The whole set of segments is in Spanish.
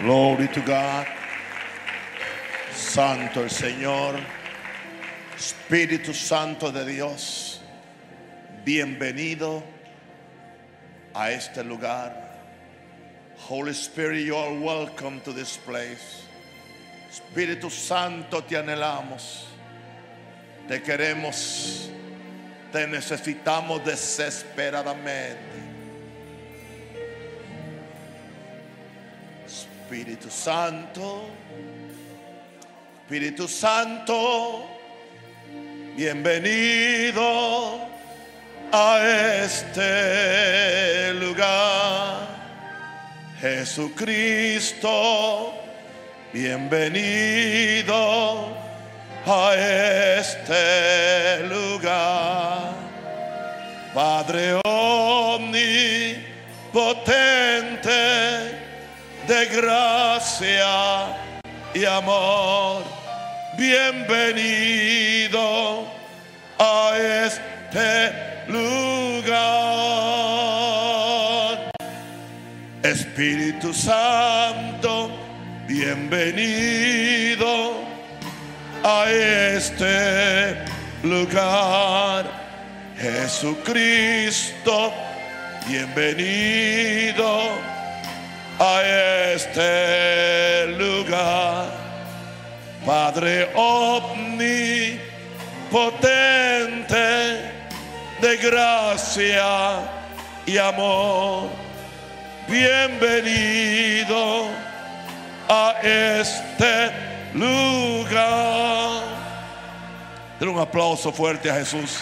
Glory to God. Santo el Señor. Espíritu Santo de Dios. Bienvenido a este lugar. Holy Spirit, you are welcome to this place. Espíritu Santo, te anhelamos. Te queremos. Te necesitamos desesperadamente. Espíritu Santo, Espíritu Santo, bienvenido a este lugar. Jesucristo, bienvenido a este lugar. Padre omnipotente de gracia y amor. Bienvenido a este lugar. Espíritu Santo, bienvenido a este lugar. Jesucristo, bienvenido a este lugar. Padre omnipotente de gracia y amor, bienvenido a este lugar. Den un aplauso fuerte a Jesús.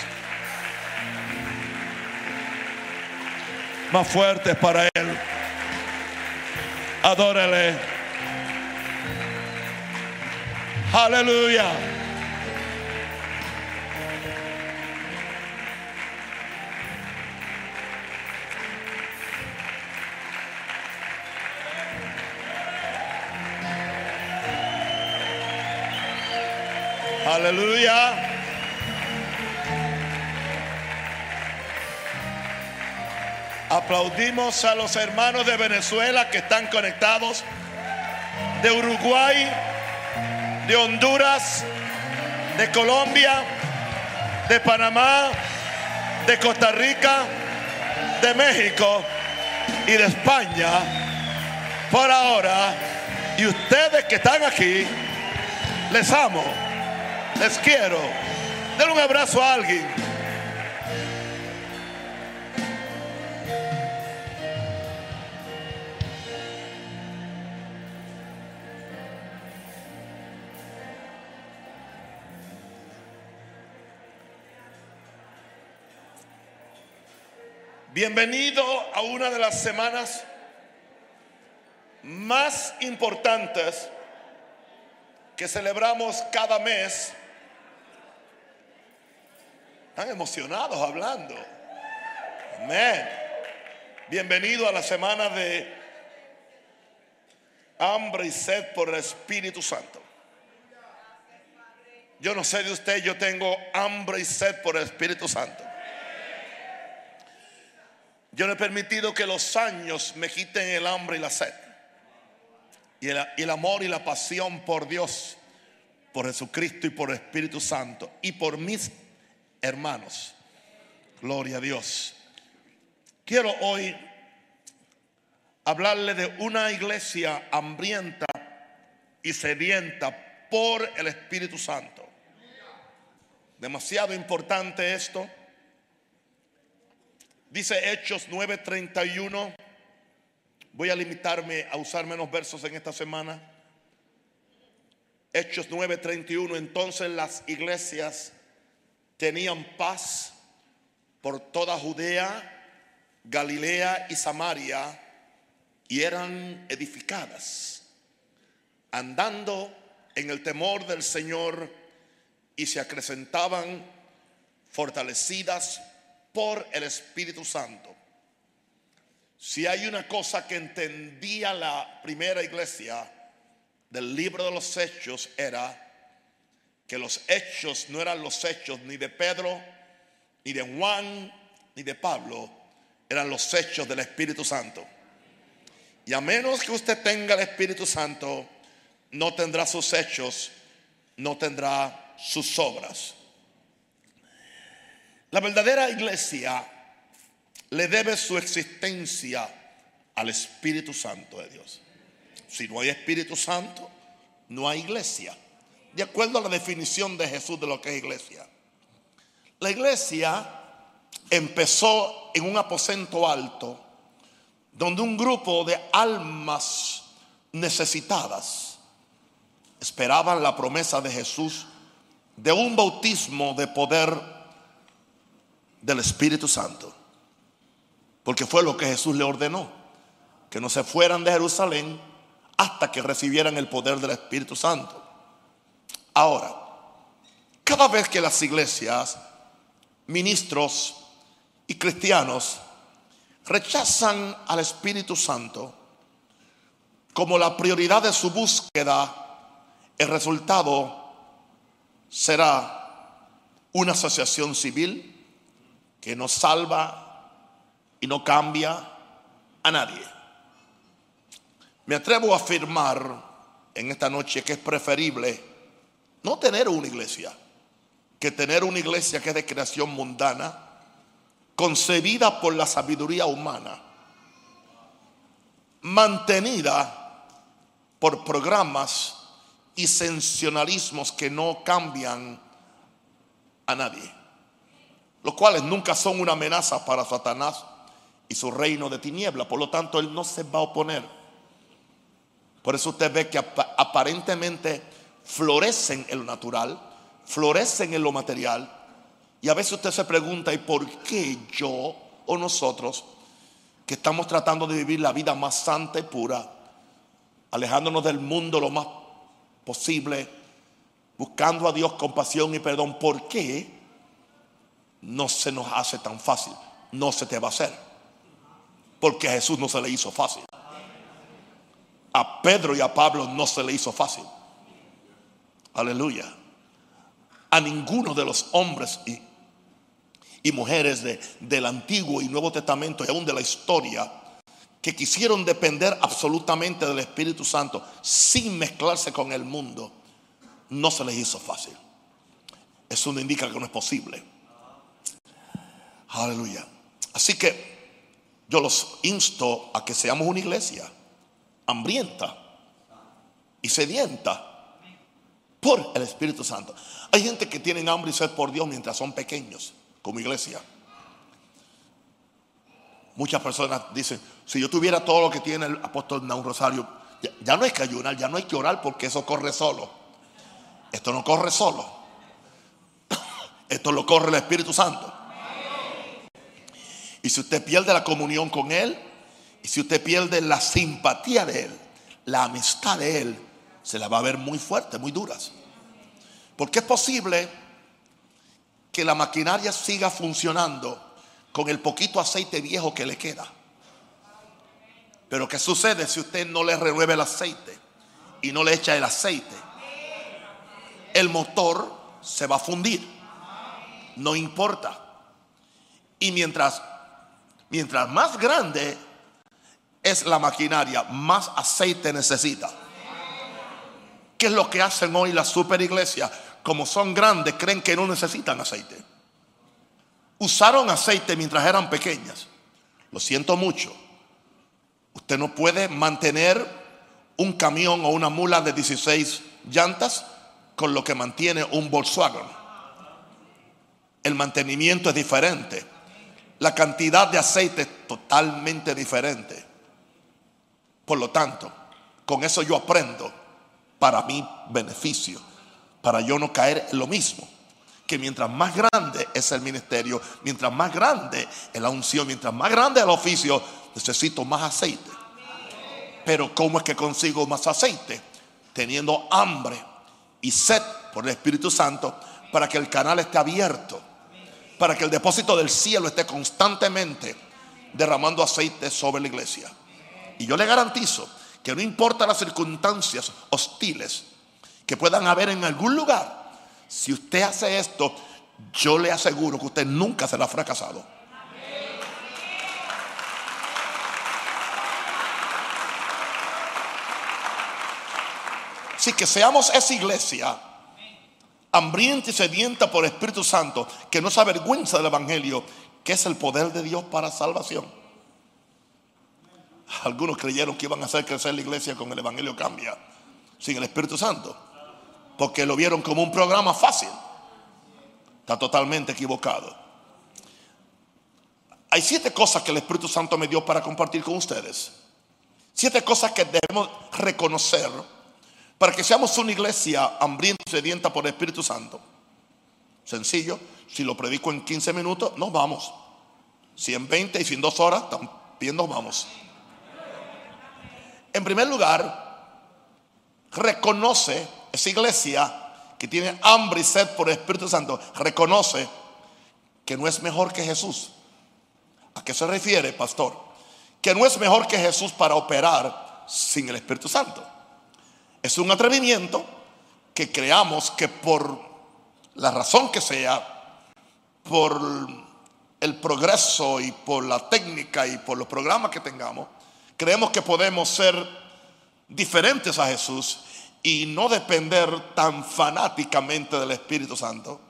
Más fuertes para Él. Adórale. Aleluya. Aleluya. Aplaudimos a los hermanos de Venezuela que están conectados, de Uruguay, de Honduras, de Colombia, de Panamá, de Costa Rica, de México y de España. Por ahora, y ustedes que están aquí, les amo, les quiero. Den un abrazo a alguien. Bienvenido a una de las semanas más importantes que celebramos cada mes. Están emocionados hablando. Amén. Bienvenido a la semana de hambre y sed por el Espíritu Santo. Yo no sé de usted, yo tengo hambre y sed por el Espíritu Santo. Yo no he permitido que los años me quiten el hambre y la sed. Y el, el, amor y la pasión por Dios, por Jesucristo y por el Espíritu Santo. Y por mis hermanos. Gloria a Dios. Quiero hoy hablarle de una iglesia hambrienta y sedienta por el Espíritu Santo. Demasiado importante esto. Dice Hechos 9:31. Voy a limitarme a usar menos versos en esta semana. Hechos 9:31. Entonces las iglesias tenían paz por toda Judea, Galilea y Samaria y eran edificadas, andando en el temor del Señor y se acrecentaban fortalecidas por el Espíritu Santo. Si hay una cosa que entendía la primera iglesia del libro de los hechos era que los hechos no eran los hechos ni de Pedro, ni de Juan, ni de Pablo, eran los hechos del Espíritu Santo. Y a menos que usted tenga el Espíritu Santo, no tendrá sus hechos, no tendrá sus obras. La verdadera iglesia le debe su existencia al Espíritu Santo de Dios. Si no hay Espíritu Santo, no hay iglesia. De acuerdo a la definición de Jesús de lo que es iglesia. La iglesia empezó en un aposento alto donde un grupo de almas necesitadas esperaban la promesa de Jesús de un bautismo de poder del Espíritu Santo. Porque fue lo que Jesús le ordenó, que no se fueran de Jerusalén hasta que recibieran el poder del Espíritu Santo. Ahora, cada vez que las iglesias, ministros y cristianos rechazan al Espíritu Santo como la prioridad de su búsqueda, el resultado será una asociación civil que no salva y no cambia a nadie. Me atrevo a afirmar en esta noche que es preferible no tener una iglesia que tener una iglesia que es de creación mundana concebida por la sabiduría humana, mantenida por programas y sensacionalismos que no cambian a nadie, los cuales nunca son una amenaza para Satanás y su reino de tiniebla, por lo tanto él no se va a oponer. Por eso usted ve que aparentemente florecen en lo natural, florecen en lo material, y a veces usted se pregunta, ¿y por qué yo o nosotros, que estamos tratando de vivir la vida más santa y pura, alejándonos del mundo lo más posible, buscando a Dios compasión y perdón, ¿por qué no se nos hace tan fácil? No se te va a hacer. Porque a Jesús no se le hizo fácil. A Pedro y a Pablo no se le hizo fácil. Aleluya. A ninguno de los hombres y mujeres de, del Antiguo y Nuevo Testamento y aún de la historia que quisieron depender absolutamente del Espíritu Santo sin mezclarse con el mundo, no se les hizo fácil. Eso no indica que no es posible. Aleluya. Así que yo los insto a que seamos una iglesia hambrienta y sedienta por el Espíritu Santo. Hay gente que tiene hambre y sed por Dios mientras son pequeños como iglesia. Muchas personas dicen, si yo tuviera todo lo que tiene el apóstol Naun Rosario, ya, no hay que ayunar, ya no hay que orar porque eso corre solo. Esto no corre solo. Esto lo corre el Espíritu Santo. Y si usted pierde la comunión con Él, y si usted pierde la simpatía de Él, la amistad de Él, se la va a ver muy fuerte, muy duras. Porque es posible que la maquinaria siga funcionando con el poquito aceite viejo que le queda. Pero ¿qué sucede si usted no le renueve el aceite y no le echa el aceite? El motor se va a fundir. No importa. Y mientras mientras más grande es la maquinaria, más aceite necesita. ¿Qué es lo que hacen hoy las super iglesias? como son grandes, creen que no necesitan aceite. Usaron aceite mientras eran pequeñas. Lo siento mucho. Usted no puede mantener un camión o una mula de 16 llantas con lo que mantiene un Volkswagen. El mantenimiento es diferente. La cantidad de aceite es totalmente diferente. Por lo tanto, con eso yo aprendo para mi beneficio para yo no caer en lo mismo. Que mientras más grande es el ministerio, mientras más grande es la unción, mientras más grande el oficio, necesito más aceite. Pero ¿cómo es que consigo más aceite? Teniendo hambre y sed por el Espíritu Santo para que el canal esté abierto, para que el depósito del cielo esté constantemente derramando aceite sobre la iglesia. Y yo le garantizo que no importa las circunstancias hostiles que puedan haber en algún lugar, si usted hace esto, yo le aseguro que usted nunca será fracasado. Así que seamos esa iglesia hambrienta y sedienta por el Espíritu Santo, que no se avergüenza del Evangelio, que es el poder de Dios para salvación. Algunos creyeron que iban a hacer crecer la iglesia con el Evangelio cambia, sin el Espíritu Santo, porque lo vieron como un programa fácil. Está totalmente equivocado. Hay siete cosas que el Espíritu Santo me dio para compartir con ustedes. Siete cosas que debemos reconocer para que seamos una iglesia hambrienta y sedienta por el Espíritu Santo. Sencillo, si lo predico en 15 minutos, nos vamos. Si en 20 y sin dos horas, también nos vamos. En primer lugar, reconoce esa iglesia que tiene hambre y sed por el Espíritu Santo, reconoce que no es mejor que Jesús. ¿A qué se refiere, pastor? Que no es mejor que Jesús para operar sin el Espíritu Santo. Es un atrevimiento que creamos que por la razón que sea, por el progreso y por la técnica y por los programas que tengamos, creemos que podemos ser diferentes a Jesús y no depender tan fanáticamente del Espíritu Santo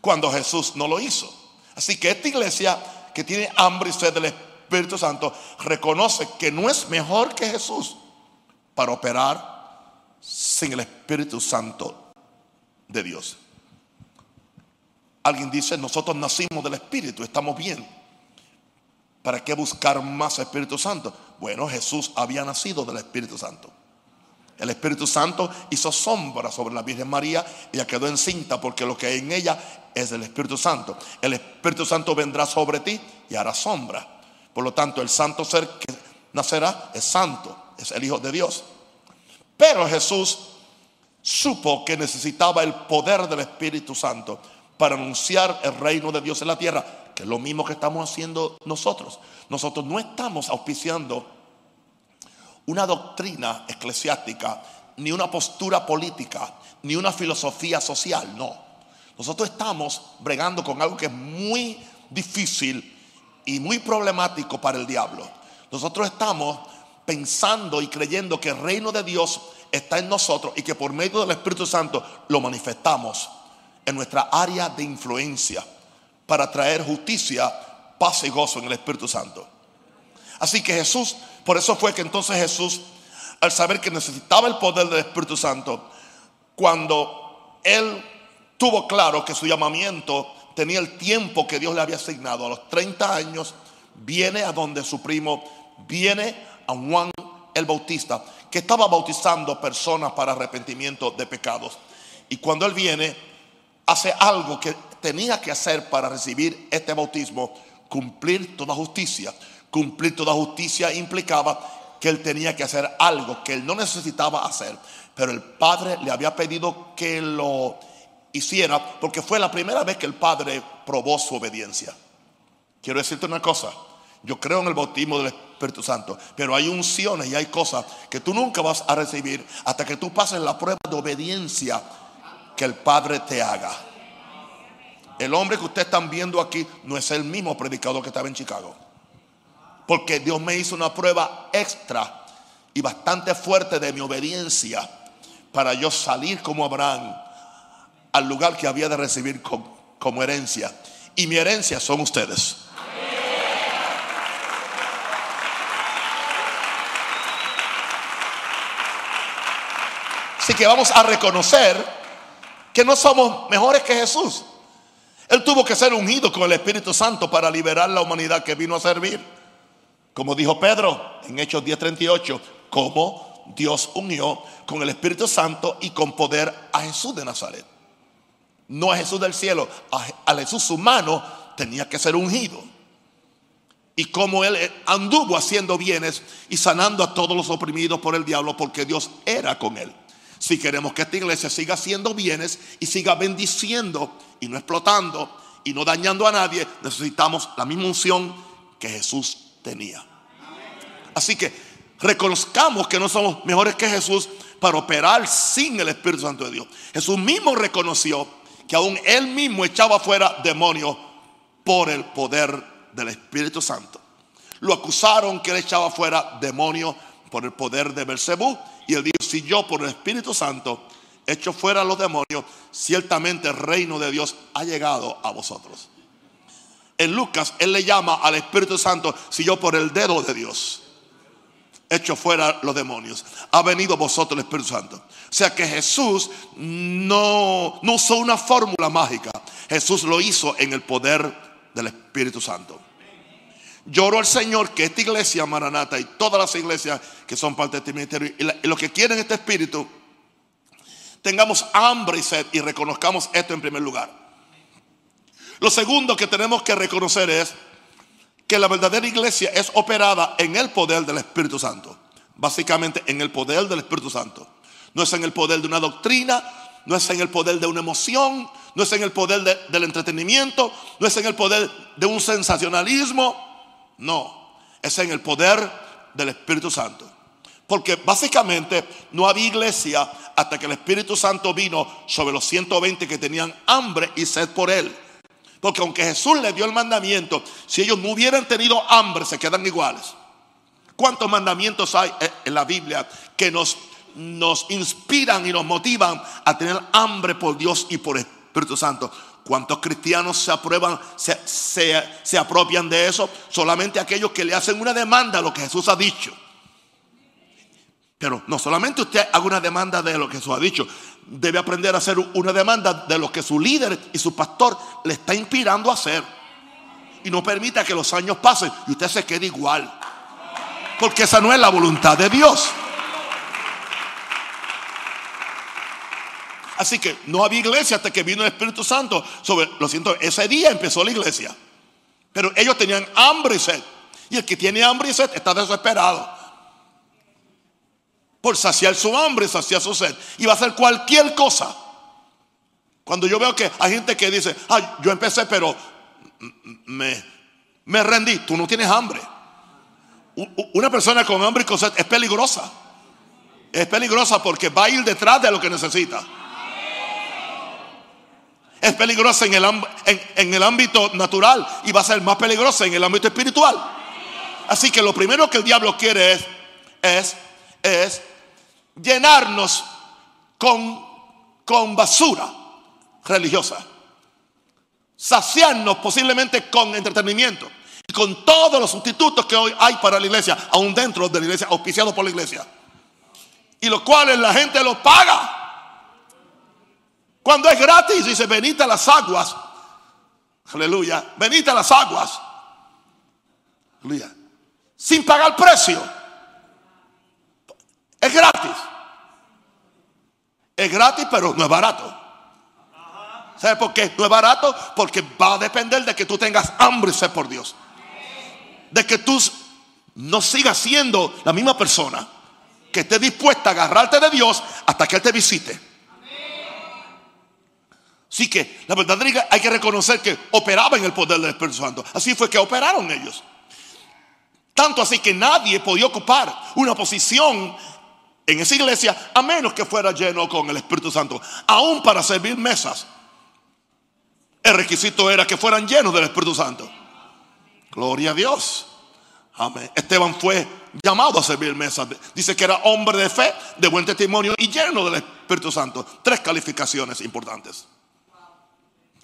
cuando Jesús no lo hizo. Así que esta iglesia que tiene hambre y sed del Espíritu Santo reconoce que no es mejor que Jesús para operar sin el Espíritu Santo de Dios. Alguien dice, nosotros nacimos del Espíritu, estamos bien. ¿Para qué buscar más Espíritu Santo? Bueno, Jesús había nacido del Espíritu Santo. El Espíritu Santo hizo sombra sobre la Virgen María. Ella quedó encinta porque lo que hay en ella es del Espíritu Santo. El Espíritu Santo vendrá sobre ti y hará sombra. Por lo tanto, el santo ser que nacerá es santo es el Hijo de Dios. Pero Jesús supo que necesitaba el poder del Espíritu Santo para anunciar el reino de Dios en la tierra, que es lo mismo que estamos haciendo nosotros. Nosotros no estamos auspiciando una doctrina eclesiástica, ni una postura política, ni una filosofía social, no. Nosotros estamos bregando con algo que es muy difícil y muy problemático para el diablo. Nosotros estamos pensando y creyendo que el reino de Dios está en nosotros y que por medio del Espíritu Santo lo manifestamos en nuestra área de influencia para traer justicia, paz y gozo en el Espíritu Santo. Así que Jesús, por eso fue que entonces Jesús, al saber que necesitaba el poder del Espíritu Santo, cuando él tuvo claro que su llamamiento tenía el tiempo que Dios le había asignado, a los 30 años, viene a donde su primo, viene a Juan el Bautista, que estaba bautizando personas para arrepentimiento de pecados. Y cuando él viene, hace algo que tenía que hacer para recibir este bautismo, cumplir toda justicia. Cumplir toda justicia implicaba que él tenía que hacer algo que él no necesitaba hacer, pero el Padre le había pedido que lo hiciera porque fue la primera vez que el Padre probó su obediencia. Quiero decirte una cosa, yo creo en el bautismo del Espíritu Santo, pero hay unciones y hay cosas que tú nunca vas a recibir hasta que tú pases la prueba de obediencia que el Padre te haga. El hombre que ustedes están viendo aquí no es el mismo predicador que estaba en Chicago. Porque Dios me hizo una prueba extra y bastante fuerte de mi obediencia para yo salir como Abraham al lugar que había de recibir como herencia. Y mi herencia son ustedes. Así que vamos a reconocer que no somos mejores que Jesús. Él tuvo que ser ungido con el Espíritu Santo para liberar la humanidad que vino a servir. Como dijo Pedro en Hechos 10:38, como Dios unió con el Espíritu Santo y con poder a Jesús de Nazaret. No a Jesús del cielo, a, Jesús humano tenía que ser ungido. Y como él anduvo haciendo bienes y sanando a todos los oprimidos por el diablo, porque Dios era con él. Si queremos que esta iglesia siga haciendo bienes y siga bendiciendo y no explotando y no dañando a nadie, necesitamos la misma unción que Jesús tenía. Así que reconozcamos que no somos mejores que Jesús para operar sin el Espíritu Santo de Dios. Jesús mismo reconoció que aún él mismo echaba fuera demonios por el poder del Espíritu Santo. Lo acusaron que él echaba fuera demonios por el poder de Belcebú Y él dijo, si yo por el Espíritu Santo echo fuera a los demonios, ciertamente el reino de Dios ha llegado a vosotros. En Lucas, él le llama al Espíritu Santo, si yo por el dedo de Dios echo fuera los demonios, ha venido vosotros el Espíritu Santo. O sea que Jesús no, no usó una fórmula mágica, Jesús lo hizo en el poder del Espíritu Santo. Lloro al Señor que esta iglesia Maranata y todas las iglesias que son parte de este ministerio y, lo que quieren este espíritu, tengamos hambre y sed y reconozcamos esto en primer lugar. Lo segundo que tenemos que reconocer es que la verdadera iglesia es operada en el poder del Espíritu Santo. Básicamente en el poder del Espíritu Santo. No es en el poder de una doctrina, no es en el poder de una emoción, no es en el poder del entretenimiento, no es en el poder de un sensacionalismo, no, es en el poder del Espíritu Santo. Porque básicamente no había iglesia hasta que el Espíritu Santo vino sobre los 120 que tenían hambre y sed por él. Porque aunque Jesús les dio el mandamiento, si ellos no hubieran tenido hambre, se quedan iguales. ¿Cuántos mandamientos hay en la Biblia que nos, nos inspiran y nos motivan a tener hambre por Dios y por Espíritu Santo? ¿Cuántos cristianos se aprueban, se, se, apropian de eso? Solamente aquellos que le hacen una demanda a lo que Jesús ha dicho. Pero no solamente usted haga una demanda de lo que Jesús ha dicho, debe aprender a hacer una demanda de lo que su líder y su pastor le está inspirando a hacer. Y no permita que los años pasen y usted se quede igual. Porque esa no es la voluntad de Dios. Así que no había iglesia hasta que vino el Espíritu Santo sobre, lo siento, ese día empezó la iglesia. Pero ellos tenían hambre y sed. Y el que tiene hambre y sed está desesperado. Por saciar su hambre saciar su sed. Y va a hacer cualquier cosa. Cuando yo veo que hay gente que dice, ay, yo empecé, pero me, me rendí. Tú no tienes hambre. Una persona con hambre y con sed es peligrosa. Es peligrosa porque va a ir detrás de lo que necesita es peligrosa en el, ámbito natural y va a ser más peligrosa en el ámbito espiritual. Así que lo primero que el diablo quiere es, llenarnos con, con basura religiosa. Saciarnos posiblemente con entretenimiento y con todos los sustitutos que hoy hay para la iglesia, aún dentro de la iglesia, auspiciado por la iglesia. Y los cuales la gente los paga. Cuando es gratis, dice, venite a las aguas. Aleluya. Venite a las aguas. Aleluya. Sin pagar precio. Es gratis. Es gratis, pero no es barato. ¿Sabes por qué? No es barato porque va a depender de que tú tengas hambre y sed por Dios. De que tú no sigas siendo la misma persona que esté dispuesta a agarrarte de Dios hasta que Él te visite. Así que la verdadera hay que reconocer que operaba en el poder del Espíritu Santo. Así fue que operaron ellos. Tanto así que nadie podía ocupar una posición en esa iglesia a menos que fuera lleno con el Espíritu Santo. Aún para servir mesas. El requisito era que fueran llenos del Espíritu Santo. Gloria a Dios. Amén. Esteban fue llamado a servir mesas. Dice que era hombre de fe, de buen testimonio y lleno del Espíritu Santo. Tres calificaciones importantes.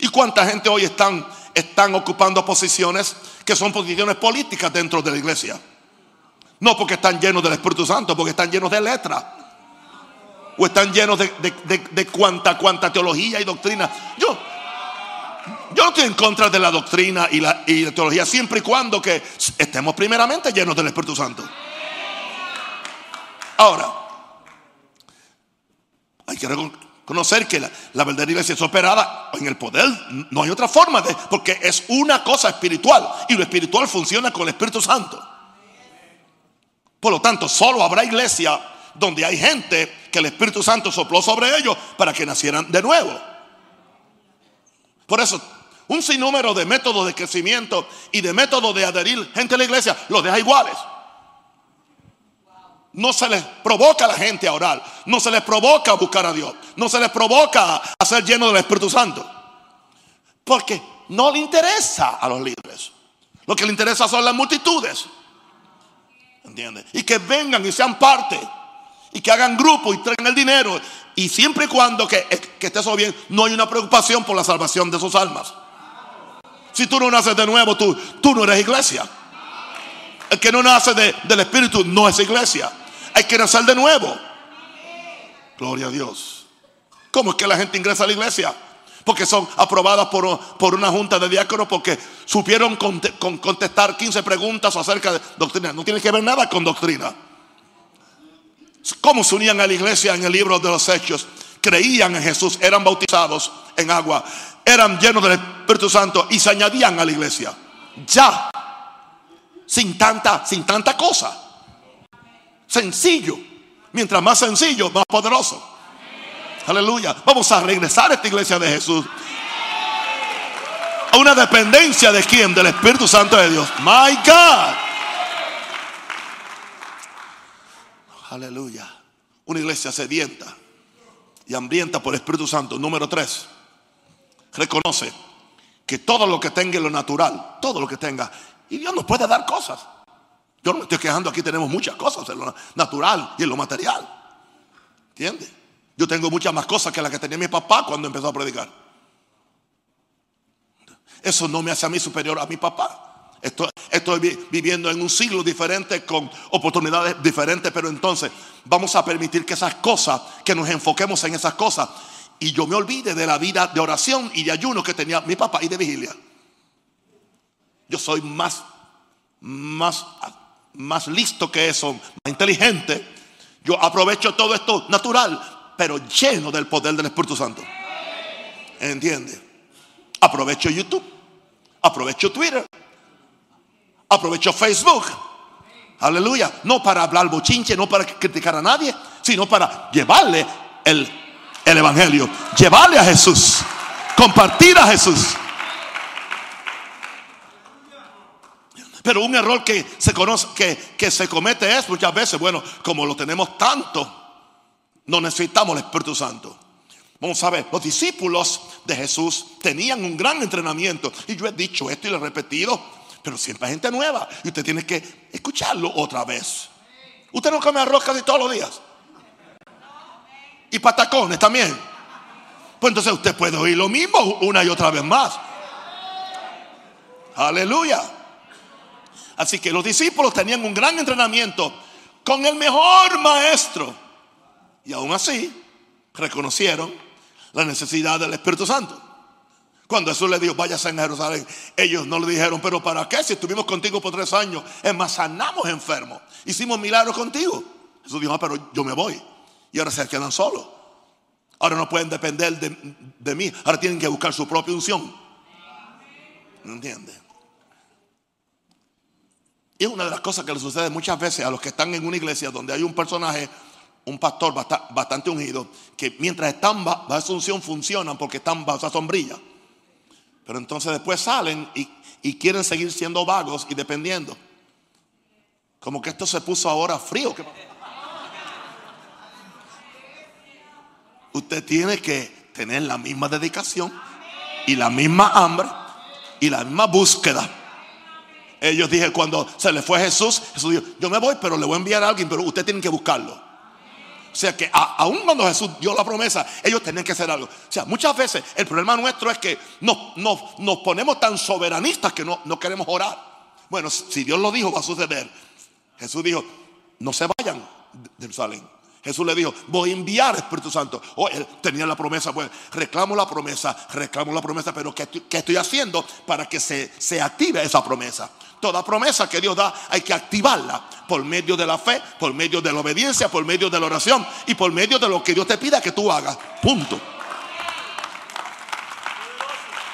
¿Y cuánta gente hoy están, están ocupando posiciones que son posiciones políticas dentro de la iglesia? No porque están llenos del Espíritu Santo, porque están llenos de letras. O están llenos de, de, cuanta, cuanta teología y doctrina. Yo, yo estoy en contra de la doctrina y la, y teología, siempre y cuando que estemos primeramente llenos del Espíritu Santo. Ahora, hay que Conocer que la, verdadera iglesia es operada en el poder. No hay otra forma de, porque es una cosa espiritual. Y lo espiritual funciona con el Espíritu Santo. Por lo tanto, solo habrá iglesia donde hay gente que el Espíritu Santo sopló sobre ellos para que nacieran de nuevo. Por eso, un sinnúmero de métodos de crecimiento y de métodos de adherir gente a la iglesia los deja iguales. No se les provoca a la gente a orar. No se les provoca a buscar a Dios. No se les provoca a ser llenos del Espíritu Santo. Porque no le interesa a los líderes. Lo que le interesa son las multitudes. ¿Entiendes? Y que vengan y sean parte. Y que hagan grupo y traigan el dinero. Y siempre y cuando que, que esté eso bien, no hay una preocupación por la salvación de sus almas. Si tú no naces de nuevo, tú, tú no eres iglesia. El que no nace del Espíritu no es iglesia. Hay que nacer de nuevo. Gloria a Dios. ¿Cómo es que la gente ingresa a la iglesia? Porque son aprobadas por, por una junta de diáconos porque supieron contestar 15 preguntas acerca de doctrina. No tiene que ver nada con doctrina. ¿Cómo se unían a la iglesia en el libro de los Hechos? Creían en Jesús, eran bautizados en agua, eran llenos del Espíritu Santo y se añadían a la iglesia. Ya, sin tanta, sin tanta cosa. Sencillo. Mientras más sencillo, más poderoso. Aleluya. Vamos a regresar a esta iglesia de Jesús. A una dependencia de quién? Del Espíritu Santo de Dios. My God. Aleluya. Una iglesia sedienta y hambrienta por el Espíritu Santo. Número tres. Reconoce que todo lo que tenga en lo natural, todo lo que tenga, y Dios nos puede dar cosas. Yo no me estoy quejando, aquí tenemos muchas cosas en lo natural y en lo material. ¿Entiendes? Yo tengo muchas más cosas que las que tenía mi papá cuando empezó a predicar. Eso no me hace a mí superior a mi papá. Estoy, viviendo en un siglo diferente con oportunidades diferentes, pero entonces vamos a permitir que esas cosas, que nos enfoquemos en esas cosas y yo me olvide de la vida de oración y de ayuno que tenía mi papá y de vigilia. Yo soy más, más, más listo que eso, más inteligente. Yo aprovecho todo esto natural, pero lleno del poder del Espíritu Santo. ¿Entiende? Aprovecho YouTube, aprovecho Twitter, Aprovecho Facebook. Aleluya. No para hablar bochinche, no para criticar a nadie, sino para llevarle el, el Evangelio. Llevarle a Jesús. Compartir a Jesús. Pero un error que se conoce, que, que, se comete es muchas veces, bueno, como lo tenemos tanto, no necesitamos el Espíritu Santo. Vamos a ver, los discípulos de Jesús tenían un gran entrenamiento. Y yo he dicho esto y lo he repetido pero siempre hay gente nueva y usted tiene que escucharlo otra vez. Usted no come arroz casi todos los días. Y patacones también. Pues entonces usted puede oír lo mismo una y otra vez más. Aleluya. Así que los discípulos tenían un gran entrenamiento con el mejor maestro. Y aún así reconocieron la necesidad del Espíritu Santo. Cuando Jesús le dijo, váyase a Jerusalén, ellos no le dijeron, pero ¿para qué? Si estuvimos contigo por tres años, es más, sanamos enfermos, hicimos milagros contigo. Jesús dijo, ah, pero yo me voy. Y ahora se quedan solos. Ahora no pueden depender de, mí, ahora tienen que buscar su propia unción. ¿No entiende? Y es una de las cosas que le sucede muchas veces a los que están en una iglesia donde hay un personaje, un pastor bastante ungido, que mientras están bajo esa unción funcionan porque están bajo esa sombrilla. Pero entonces después salen y, quieren seguir siendo vagos y dependiendo. Como que esto se puso ahora frío. Usted tiene que tener la misma dedicación y la misma hambre y la misma búsqueda. Ellos dije cuando se le fue Jesús, Jesús dijo, yo me voy, pero le voy a enviar a alguien, pero usted tiene que buscarlo. O sea que aún cuando Jesús dio la promesa, ellos tenían que hacer algo. O sea, muchas veces el problema nuestro es que nos, nos, ponemos tan soberanistas que no, no queremos orar. Bueno, si Dios lo dijo, va a suceder. Jesús dijo, no se vayan de Jerusalén. Jesús le dijo, voy a enviar Espíritu Santo. Oh, él tenía la promesa, pues reclamo la promesa, reclamo la promesa, pero ¿qué, estoy haciendo para que se, se active esa promesa? Toda promesa que Dios da hay que activarla por medio de la fe, por medio de la obediencia, por medio de la oración y por medio de lo que Dios te pida que tú hagas. Punto.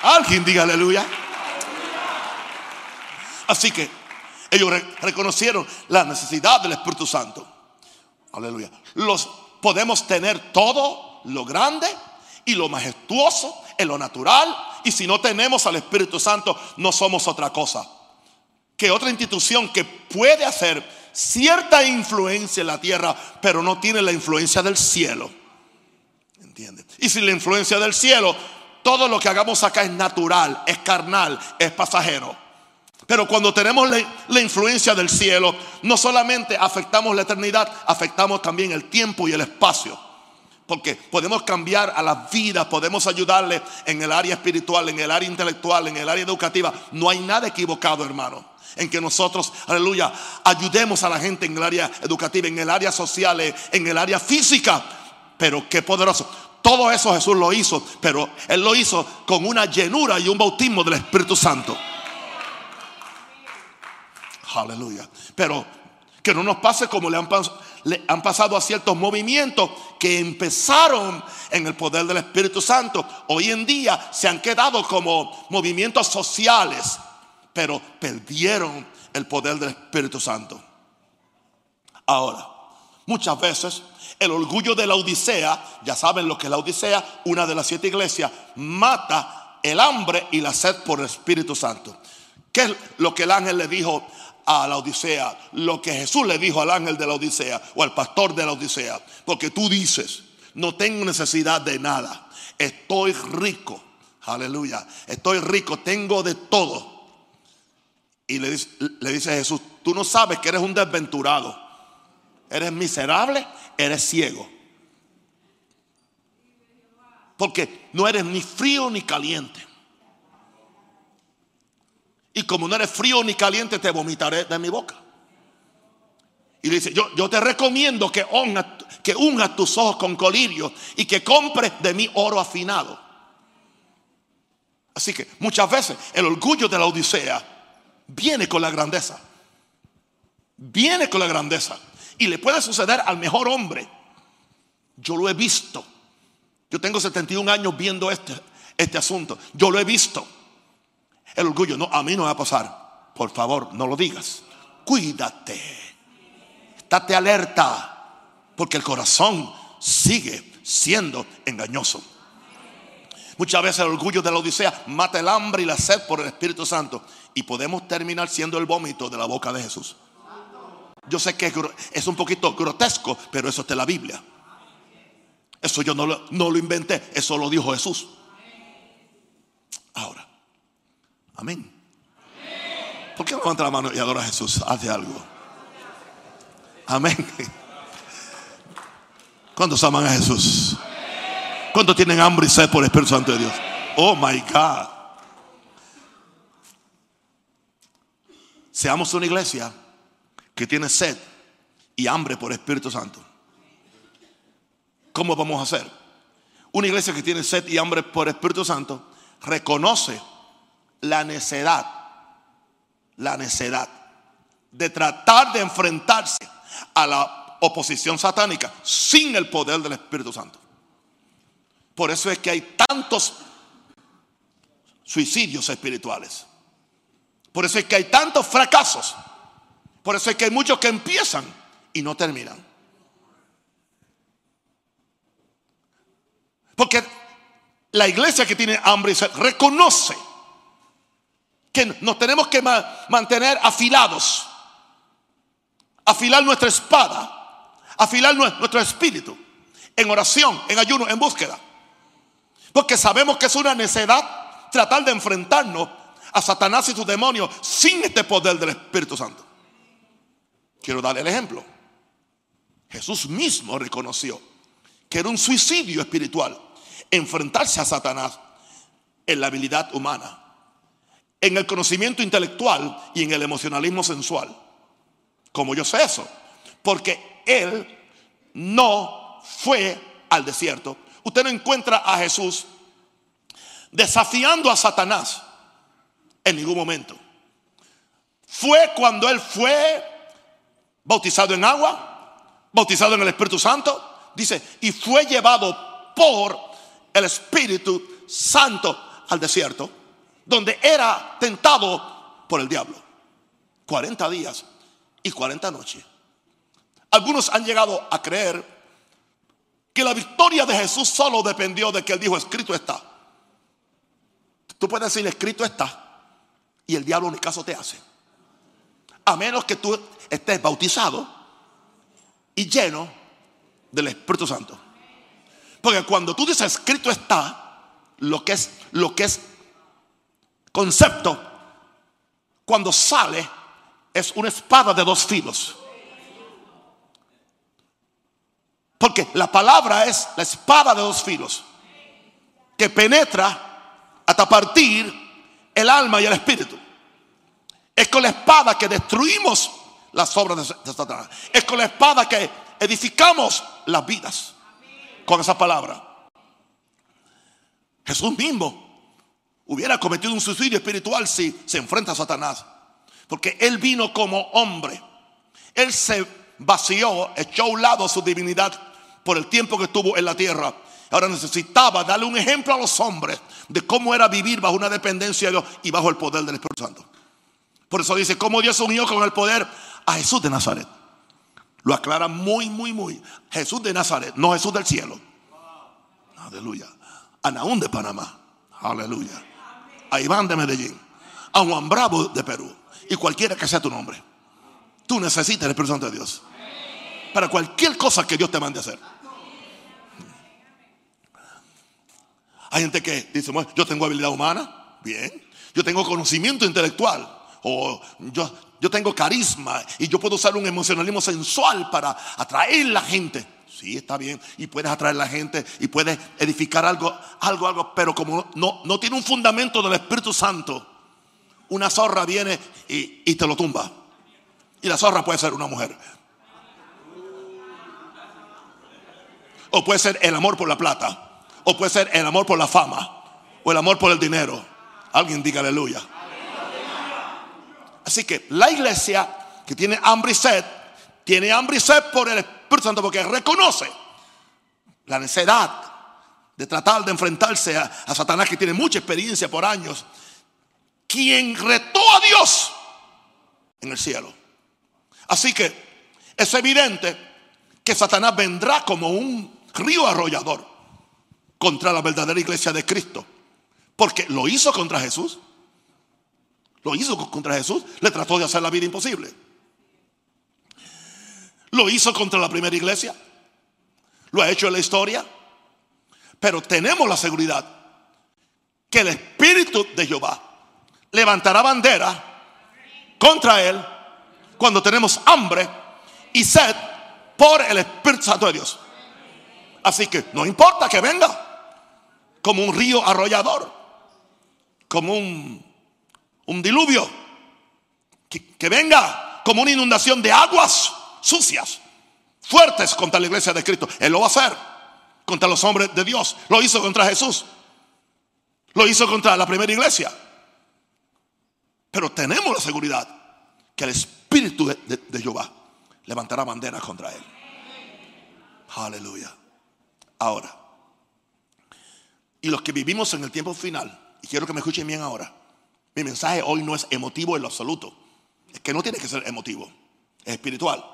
Alguien diga aleluya. Así que ellos reconocieron la necesidad del Espíritu Santo. Aleluya. Los podemos tener todo lo grande y lo majestuoso en lo natural. Y si no tenemos al Espíritu Santo, no somos otra cosa que otra institución que puede hacer cierta influencia en la tierra, pero no tiene la influencia del cielo. ¿Entiendes? Y sin la influencia del cielo, todo lo que hagamos acá es natural, es carnal, es pasajero. Pero cuando tenemos la, influencia del cielo, no solamente afectamos la eternidad, afectamos también el tiempo y el espacio. Porque podemos cambiar a la vida, podemos ayudarle en el área espiritual, en el área intelectual, en el área educativa. No hay nada equivocado, hermano en que nosotros, aleluya, ayudemos a la gente en el área educativa, en el área social, en el área física. Pero qué poderoso. Todo eso Jesús lo hizo, pero Él lo hizo con una llenura y un bautismo del Espíritu Santo. Aleluya. Pero que no nos pase como le han, le han pasado a ciertos movimientos que empezaron en el poder del Espíritu Santo. Hoy en día se han quedado como movimientos sociales, pero perdieron el poder del Espíritu Santo. Ahora, muchas veces el orgullo de la Odisea, ya saben lo que es la Odisea, una de las siete iglesias, mata el hambre y la sed por el Espíritu Santo. ¿Qué es lo que el ángel le dijo a la Odisea, lo que Jesús le dijo al ángel de la Odisea o al pastor de la Odisea. Porque tú dices, no tengo necesidad de nada, estoy rico, aleluya, estoy rico, tengo de todo. Y le dice, le dice Jesús, tú no sabes que eres un desventurado, eres miserable, eres ciego. Porque no eres ni frío ni caliente. Y como no eres frío ni caliente, te vomitaré de mi boca. Y dice, yo, yo te recomiendo que, que ungas tus ojos con colirio y que compres de mí oro afinado. Así que muchas veces el orgullo de la Odisea viene con la grandeza. Viene con la grandeza. Y le puede suceder al mejor hombre. Yo lo he visto. Yo tengo 71 años viendo este, este asunto. Yo lo he visto. El orgullo, no, a mí no va a pasar. Por favor, no lo digas. Cuídate. Estate alerta. Porque el corazón sigue siendo engañoso. Muchas veces el orgullo de la Odisea mata el hambre y la sed por el Espíritu Santo. Y podemos terminar siendo el vómito de la boca de Jesús. Yo sé que es un poquito grotesco, pero eso es de la Biblia. Eso yo no lo, no lo inventé, eso lo dijo Jesús. Ahora, Amén. ¿Por qué no levanta la mano y adora a Jesús? Hace algo. Amén. ¿Cuántos aman a Jesús? ¿Cuántos tienen hambre y sed por el Espíritu Santo de Dios? Oh my God. Seamos una iglesia que tiene sed y hambre por Espíritu Santo. ¿Cómo vamos a hacer? Una iglesia que tiene sed y hambre por Espíritu Santo reconoce la necedad, la necedad de tratar de enfrentarse a la oposición satánica sin el poder del Espíritu Santo. Por eso es que hay tantos suicidios espirituales. Por eso es que hay tantos fracasos. Por eso es que hay muchos que empiezan y no terminan. Porque la iglesia que tiene hambre reconoce nos tenemos que mantener afilados. Afilar nuestra espada. Afilar nuestro espíritu. En oración, en ayuno, en búsqueda. Porque sabemos que es una necedad tratar de enfrentarnos a Satanás y sus demonios sin este poder del Espíritu Santo. Quiero darle el ejemplo. Jesús mismo reconoció que era un suicidio espiritual enfrentarse a Satanás en la habilidad humana en el conocimiento intelectual y en el emocionalismo sensual. Como yo sé eso. Porque él no fue al desierto. Usted no encuentra a Jesús desafiando a Satanás en ningún momento. Fue cuando él fue bautizado en agua, bautizado en el Espíritu Santo, dice, y fue llevado por el Espíritu Santo al desierto donde era tentado por el diablo. 40 días y 40 noches. Algunos han llegado a creer que la victoria de Jesús solo dependió de que él dijo, escrito está. Tú puedes decir, escrito está, y el diablo ni caso te hace. A menos que tú estés bautizado y lleno del Espíritu Santo. Porque cuando tú dices escrito está, lo que es, lo que es concepto cuando sale es una espada de dos filos. Porque la palabra es la espada de dos filos que penetra hasta partir el alma y el espíritu. Es con la espada que destruimos las obras de Satanás. Es con la espada que edificamos las vidas. Con esa palabra. Jesús mismo hubiera cometido un suicidio espiritual si se enfrenta a Satanás. Porque Él vino como hombre. Él se vació, echó a un lado su divinidad por el tiempo que estuvo en la tierra. Ahora necesitaba darle un ejemplo a los hombres de cómo era vivir bajo una dependencia de Dios y bajo el poder del Espíritu Santo. Por eso dice, cómo Dios unió con el poder a Jesús de Nazaret. Lo aclara muy, muy, muy. Jesús de Nazaret, no Jesús del cielo. Aleluya. A Naún de Panamá. Aleluya. A Iván de Medellín. A Juan Bravo de Perú. Y cualquiera que sea tu nombre. Tú necesitas el Espíritu Santo de Dios. Para cualquier cosa que Dios te mande a hacer. Hay gente que dice, bueno, yo tengo habilidad humana. Bien. Yo tengo conocimiento intelectual. O yo, yo tengo carisma y yo puedo usar un emocionalismo sensual para atraer a la gente. Sí, está bien. Y puedes atraer a la gente y puedes edificar algo, algo, algo. Pero como no, no tiene un fundamento del Espíritu Santo, una zorra viene y, y te lo tumba. Y la zorra puede ser una mujer. O puede ser el amor por la plata. O puede ser el amor por la fama. O el amor por el dinero. Alguien diga aleluya. Así que la iglesia que tiene hambre y sed, tiene hambre y sed por el Espíritu Santo porque reconoce la necesidad de tratar de enfrentarse a, a Satanás que tiene mucha experiencia por años. Quien retó a Dios en el cielo. Así que es evidente que Satanás vendrá como un río arrollador contra la verdadera iglesia de Cristo. Porque lo hizo contra Jesús. Lo hizo contra Jesús. Le trató de hacer la vida imposible. Lo hizo contra la primera iglesia. Lo ha hecho en la historia. Pero tenemos la seguridad que el Espíritu de Jehová levantará bandera contra él cuando tenemos hambre y sed por el Espíritu Santo de Dios. Así que no importa que venga como un río arrollador, como un, diluvio, que, venga como una inundación de aguas sucias, fuertes contra la iglesia de Cristo. Él lo va a hacer contra los hombres de Dios. Lo hizo contra Jesús. Lo hizo contra la primera iglesia. Pero tenemos la seguridad que el Espíritu de, de- de Jehová levantará bandera contra él. Aleluya. Ahora, y los que vivimos en el tiempo final, y quiero que me escuchen bien ahora, mi mensaje hoy no es emotivo en lo absoluto. Es que no tiene que ser emotivo, es espiritual.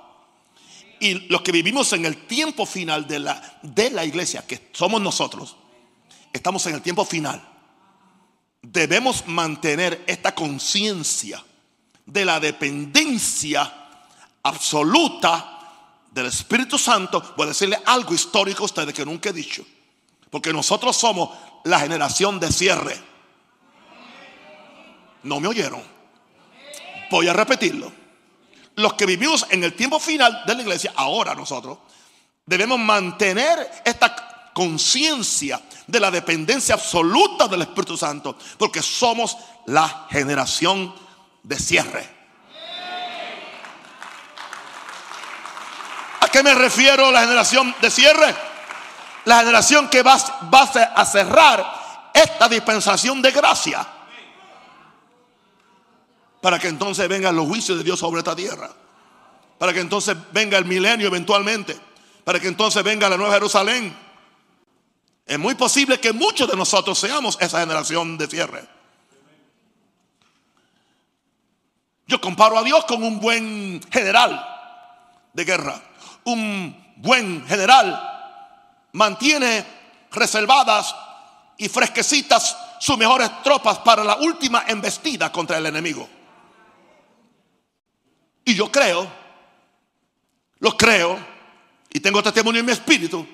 Y los que vivimos en el tiempo final de la, de la iglesia, que somos nosotros, estamos en el tiempo final. Debemos mantener esta conciencia de la dependencia absoluta del Espíritu Santo. Voy a decirle algo histórico a ustedes que nunca he dicho. Porque nosotros somos la generación de cierre. No me oyeron. Voy a repetirlo. Los que vivimos en el tiempo final de la iglesia, ahora nosotros, debemos mantener esta conciencia de la dependencia absoluta del Espíritu Santo, porque somos la generación de cierre. ¿A qué me refiero la generación de cierre? La generación que va, a cerrar esta dispensación de gracia para que entonces vengan los juicios de Dios sobre esta tierra. Para que entonces venga el milenio eventualmente. Para que entonces venga la nueva Jerusalén. Es muy posible que muchos de nosotros seamos esa generación de cierre. Yo comparo a Dios con un buen general de guerra. Un buen general mantiene reservadas y fresquecitas sus mejores tropas para la última embestida contra el enemigo. Y yo creo, lo creo, y tengo testimonio en mi espíritu,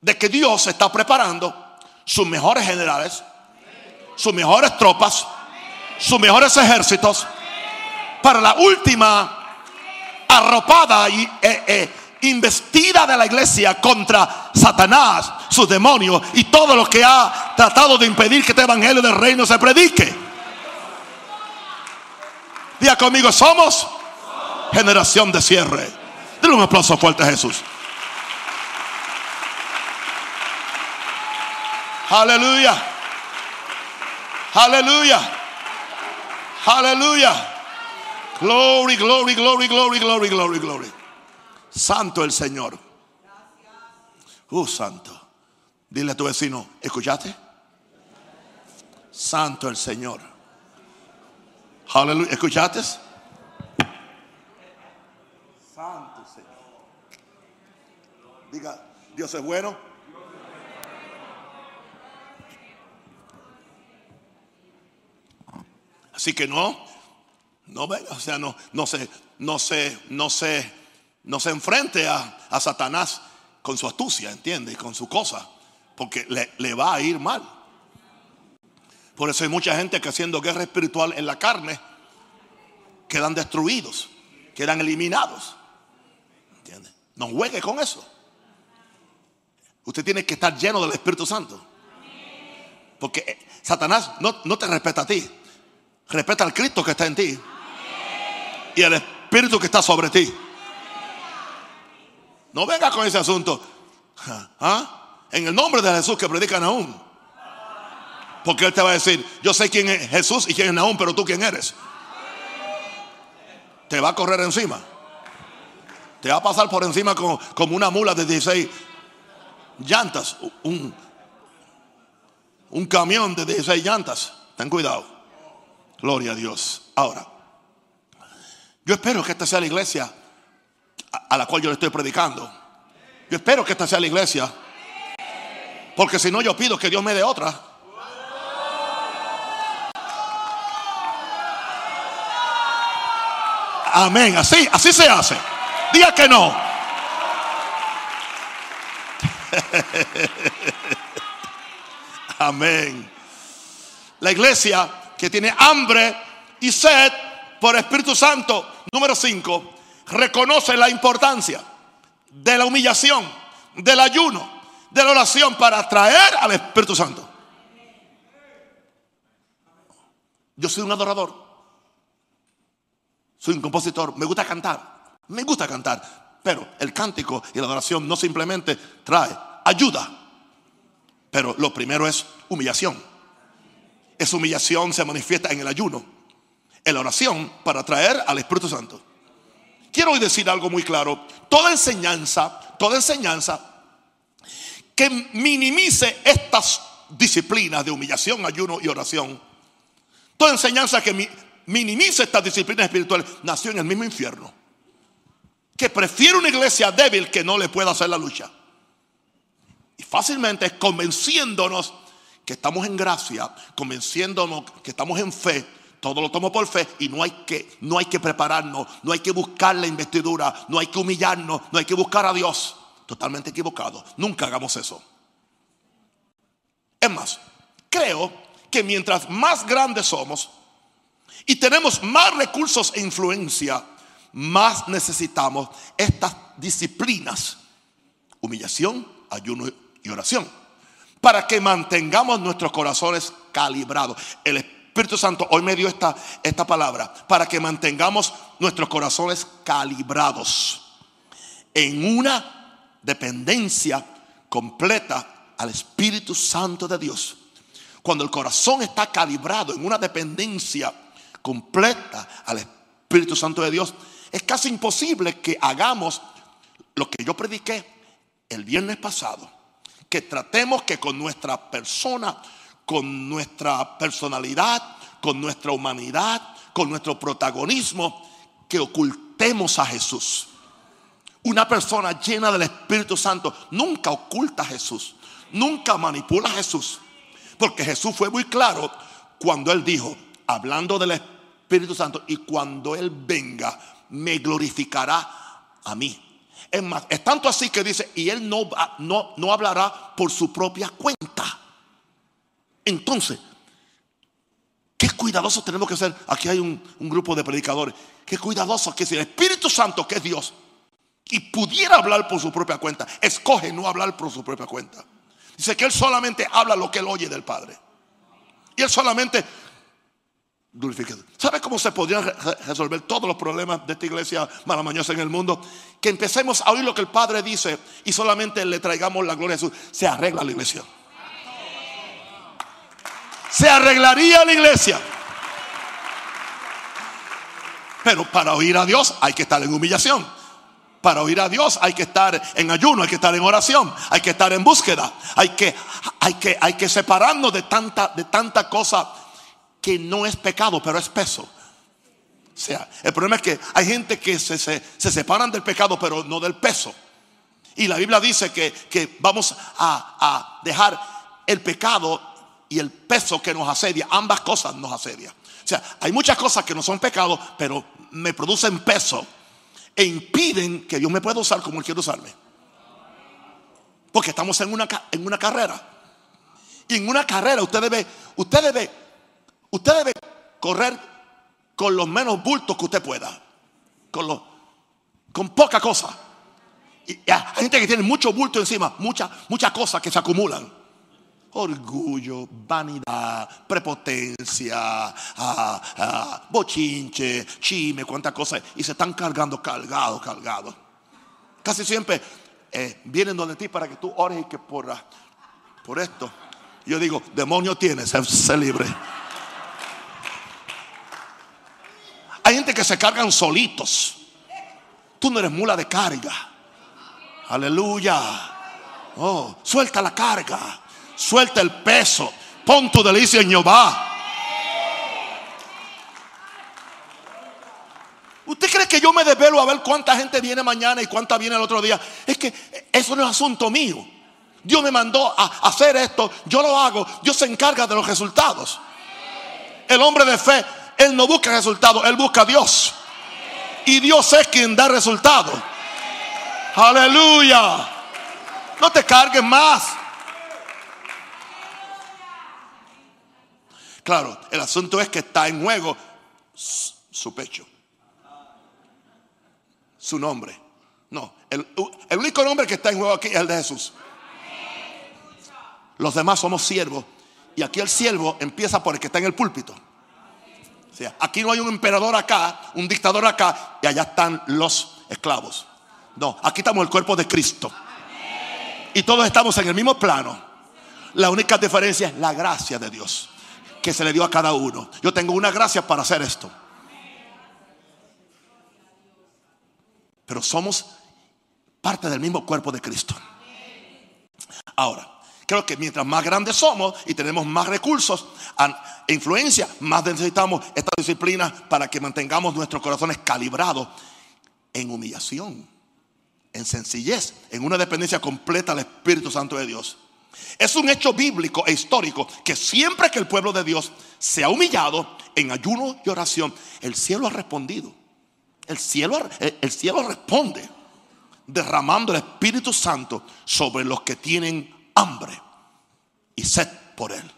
de que Dios está preparando sus mejores generales, sus mejores tropas, sus mejores ejércitos para la última arropada y eh, eh, investida de la iglesia contra Satanás, sus demonios y todo lo que ha tratado de impedir que este evangelio del reino se predique. Diga conmigo, somos generación de cierre. Dile un aplauso fuerte a Jesús. Aleluya. Aleluya. Aleluya. Glory, glory, glory, glory, glory, glory, glory. Santo el Señor. Uh, santo. Dile a tu vecino, ¿escuchaste? Santo el Señor. Aleluya. ¿Escuchaste? Santo Señor. Diga, Dios es bueno. Así que no, no venga, o sea, no, no se, no se, no se, no se enfrente a, a Satanás con su astucia, ¿entiende? Y con su cosa, porque le, le va a ir mal. Por eso hay mucha gente que haciendo guerra espiritual en la carne quedan destruidos, quedan eliminados. ¿Entiende? No juegue con eso. Usted tiene que estar lleno del Espíritu Santo. Porque eh, Satanás no, no te respeta a ti. Respeta al Cristo que está en ti. Y al Espíritu que está sobre ti. No venga con ese asunto. ¿Ah? En el nombre de Jesús que predican aún. Porque Él te va a decir, yo sé quién es Jesús y quién es Naúm, pero tú quién eres. Te va a correr encima. Te va a pasar por encima como, como una mula de 16 llantas. Un, un camión de 16 llantas. Ten cuidado. Gloria a Dios. Ahora, yo espero que esta sea la iglesia a, la cual yo le estoy predicando. Yo espero que esta sea la iglesia. Porque si no, yo pido que Dios me dé otra. Amén. Así, así se hace. Diga que no. Amén. La iglesia que tiene hambre y sed por Espíritu Santo, número 5, reconoce la importancia de la humillación, del ayuno, de la oración para atraer al Espíritu Santo. Yo soy un adorador. Soy un compositor, me gusta cantar, me gusta cantar, pero el cántico y la adoración no simplemente trae ayuda, pero lo primero es humillación. Esa humillación se manifiesta en el ayuno, en la oración para traer al Espíritu Santo. Quiero hoy decir algo muy claro, toda enseñanza, toda enseñanza que minimice estas disciplinas de humillación, ayuno y oración, toda enseñanza que minimiza estas disciplinas espirituales, nació en el mismo infierno. Que prefiere una iglesia débil que no le pueda hacer la lucha. Y fácilmente convenciéndonos que estamos en gracia, convenciéndonos que estamos en fe, todo lo tomo por fe y no hay que no hay que prepararnos, no hay que buscar la investidura, no hay que humillarnos, no hay que buscar a Dios. Totalmente equivocado. Nunca hagamos eso. Es más, creo que mientras más grandes somos, y tenemos más recursos e influencia, más necesitamos estas disciplinas, humillación, ayuno y oración, para que mantengamos nuestros corazones calibrados. El Espíritu Santo hoy me dio esta, esta palabra, para que mantengamos nuestros corazones calibrados en una dependencia completa al Espíritu Santo de Dios. Cuando el corazón está calibrado en una dependencia completa al Espíritu Santo de Dios, es casi imposible que hagamos lo que yo prediqué el viernes pasado. Que tratemos que con nuestra persona, con nuestra personalidad, con nuestra humanidad, con nuestro protagonismo, que ocultemos a Jesús. Una persona llena del Espíritu Santo nunca oculta a Jesús, nunca manipula a Jesús. Porque Jesús fue muy claro cuando él dijo, hablando del Espíritu, Santo y cuando Él venga me glorificará a mí. Es más, es tanto así que dice, y Él no, no, no hablará por su propia cuenta. Entonces, ¿qué cuidadosos tenemos que ser. Aquí hay un, grupo de predicadores. Qué cuidadosos que si el Espíritu Santo, que es Dios, y pudiera hablar por su propia cuenta, escoge no hablar por su propia cuenta. Dice que Él solamente habla lo que Él oye del Padre. Y Él solamente ¿Sabe cómo se podrían resolver todos los problemas de esta iglesia maravillosa en el mundo? Que empecemos a oír lo que el Padre dice y solamente le traigamos la gloria a Jesús. Se arregla la iglesia. Se arreglaría la iglesia. Pero para oír a Dios hay que estar en humillación. Para oír a Dios hay que estar en ayuno, hay que estar en oración, hay que estar en búsqueda, hay que, hay que, hay que separarnos de tanta, de cosa que no es pecado, pero es peso. O sea, el problema es que hay gente que se, separan del pecado, pero no del peso. Y la Biblia dice que, vamos a, a, dejar el pecado y el peso que nos asedia. Ambas cosas nos asedian. O sea, hay muchas cosas que no son pecado, pero me producen peso e impiden que Dios me pueda usar como Él quiere usarme. Porque estamos en una, en una carrera. Y en una carrera usted debe, usted debe Usted debe correr con los menos bultos que usted pueda. Con, con poca cosa. Hay gente que tiene mucho bulto encima, muchas muchas cosas que se acumulan. Orgullo, vanidad, prepotencia, ah, ah, bochinche, chime, cuántas cosas. Y se están cargando, cargados, cargados. Casi siempre eh, vienen donde ti para que tú ores y que por, por esto. Yo digo, demonio tiene, se libre. Hay gente que se cargan solitos. Tú no eres mula de carga. Aleluya. Oh, suelta la carga. Suelta el peso. Pon tu delicia en Jehová. ¿Usted cree que yo me desvelo a ver cuánta gente viene mañana y cuánta viene el otro día? Es que eso no es asunto mío. Dios me mandó a hacer esto, yo lo hago, Dios se encarga de los resultados. El hombre de fe él no busca resultados, Él busca a Dios. Y Dios es quien da resultados. Aleluya. No te cargues más. Claro, el asunto es que está en juego su pecho. Su nombre. No, el, único nombre que está en juego aquí es el de Jesús. Los demás somos siervos. Y aquí el siervo empieza por el que está en el púlpito aquí no hay un emperador acá, un dictador acá, y allá están los esclavos. No, aquí estamos el cuerpo de Cristo. Y todos estamos en el mismo plano. La única diferencia es la gracia de Dios que se le dio a cada uno. Yo tengo una gracia para hacer esto. Pero somos parte del mismo cuerpo de Cristo. Ahora, Creo que mientras más grandes somos y tenemos más recursos e influencia, más necesitamos esta disciplina para que mantengamos nuestros corazones calibrados en humillación, en sencillez, en una dependencia completa al Espíritu Santo de Dios. Es un hecho bíblico e histórico que siempre que el pueblo de Dios se ha humillado en ayuno y oración, el cielo ha respondido. El cielo, el cielo responde derramando el Espíritu Santo sobre los que tienen hambre y sed por él.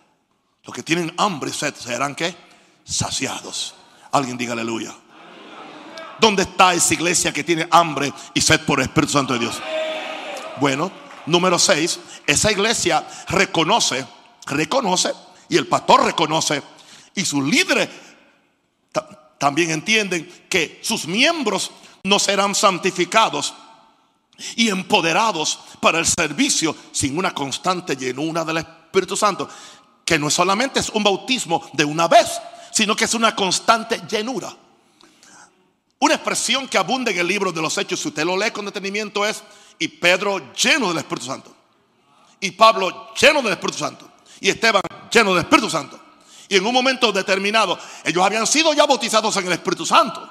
Los que tienen hambre y sed serán que saciados. Alguien diga aleluya. ¿Dónde está esa iglesia que tiene hambre y sed por el Espíritu Santo de Dios? Bueno, número 6, esa iglesia reconoce, reconoce, y el pastor reconoce, y sus líderes también entienden que sus miembros no serán santificados y empoderados para el servicio sin una constante llenura del Espíritu Santo, que no solamente es un bautismo de una vez, sino que es una constante llenura. Una expresión que abunda en el libro de los Hechos, si usted lo lee con detenimiento, es y Pedro lleno del Espíritu Santo, y Pablo lleno del Espíritu Santo, y Esteban lleno del Espíritu Santo. Y en un momento determinado, ellos habían sido ya bautizados en el Espíritu Santo,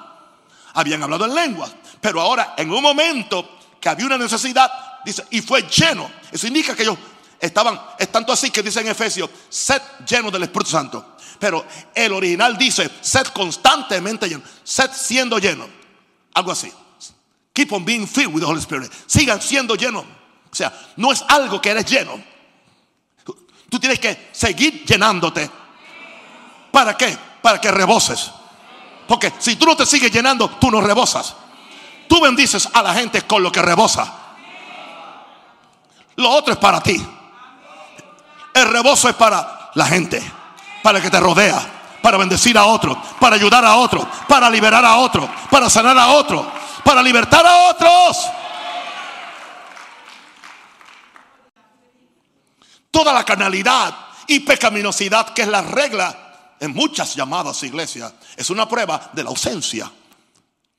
habían hablado en lenguas, pero ahora en un momento que había una necesidad, dice, y fue lleno. Eso indica que ellos estaban, es tanto así que dice en Efesios, sed lleno del Espíritu Santo. Pero el original dice, sed constantemente lleno, sed siendo lleno. Algo así. Keep on being filled with the Holy Spirit. Sigan siendo llenos. O sea, no es algo que eres lleno. Tú tienes que seguir llenándote. ¿Para qué? para que reboses. Porque si tú no te sigues llenando, tú no rebosas. Tú bendices a la gente con lo que rebosa. Lo otro es para ti. El rebozo es para la gente, para que te rodea, para bendecir a otro, para ayudar a otro, para liberar a otro, para sanar a otro, para libertar a otros. Toda la carnalidad y pecaminosidad que es la regla en muchas llamadas iglesias es una prueba de la ausencia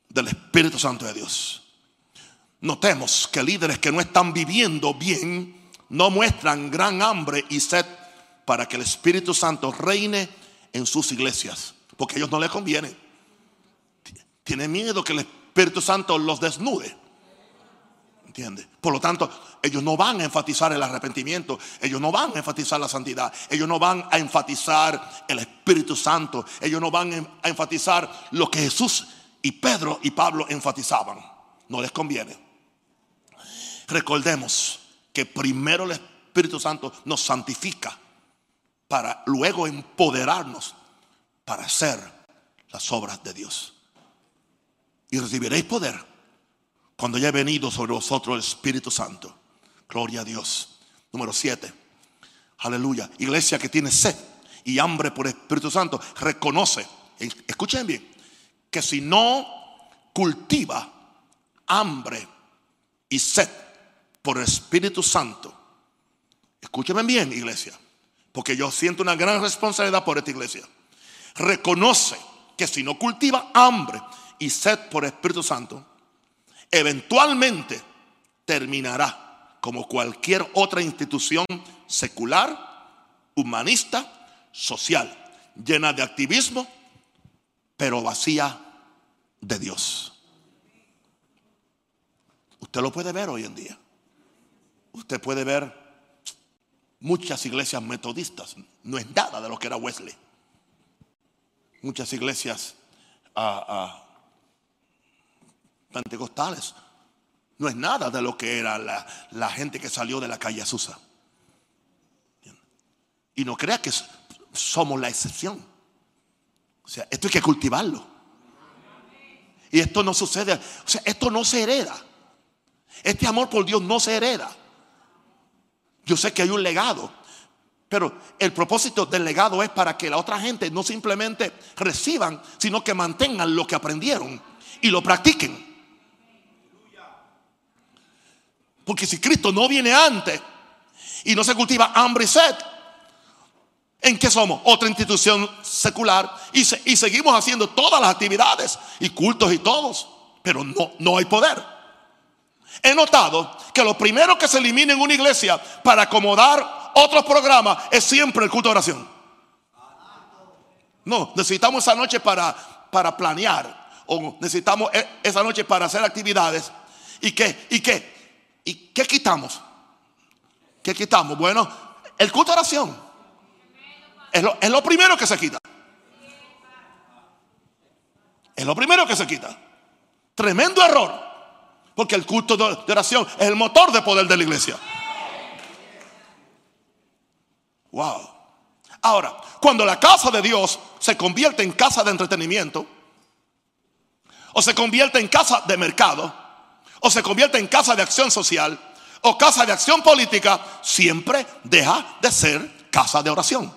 del Espíritu Santo de Dios. Notemos que líderes que no están viviendo bien no muestran gran hambre y sed para que el Espíritu Santo reine en sus iglesias, porque a ellos no les conviene. Tienen miedo que el Espíritu Santo los desnude. ¿Entiende? Por lo tanto, ellos no van a enfatizar el arrepentimiento, ellos no van a enfatizar la santidad, ellos no van a enfatizar el Espíritu Santo, ellos no van a enfatizar lo que Jesús y Pedro y Pablo enfatizaban. No les conviene. Recordemos que primero el Espíritu Santo nos santifica para luego empoderarnos para hacer las obras de Dios. Y recibiréis poder cuando haya venido sobre vosotros el Espíritu Santo. Gloria a Dios. Número 7. Aleluya. Iglesia que tiene sed y hambre por el Espíritu Santo, reconoce, escuchen bien, que si no cultiva hambre y sed por el Espíritu Santo, escúchenme bien, iglesia, porque yo siento una gran responsabilidad por esta iglesia. Reconoce que si no cultiva hambre y sed por Espíritu Santo, eventualmente terminará como cualquier otra institución secular, humanista, social, llena de activismo, pero vacía de Dios. Usted lo puede ver hoy en día. Usted puede ver muchas iglesias metodistas. No es nada de lo que era Wesley. Muchas iglesias ah, ah, pentecostales. No es nada de lo que era la, gente que salió de la calle Azusa. Y no crea que somos la excepción. O sea, esto hay que cultivarlo. Y esto no sucede. O sea, esto no se hereda. Este amor por Dios no se hereda. Yo sé que hay un legado. Pero el propósito del legado es para que la otra gente no simplemente reciban, sino que mantengan lo que aprendieron y lo practiquen. Porque si Cristo no viene antes y no se cultiva hambre y sed, ¿en qué somos? Otra institución secular y, seguimos haciendo todas las actividades y cultos y todos, pero no, no hay poder. He notado que lo primero que se elimina en una iglesia para acomodar otros programas es siempre el culto de oración. No, necesitamos esa noche para, para planear o necesitamos e, esa noche para hacer actividades. ¿Y qué? ¿Y qué? ¿Y qué quitamos? ¿Qué quitamos? Bueno, el culto de oración es lo, es lo primero que se quita. Es lo primero que se quita. Tremendo error. Porque el culto de oración es el motor de poder de la iglesia. Wow. Ahora, cuando la casa de Dios se convierte en casa de entretenimiento, o se convierte en casa de mercado, o se convierte en casa de acción social o casa de acción política, siempre deja de ser casa de oración.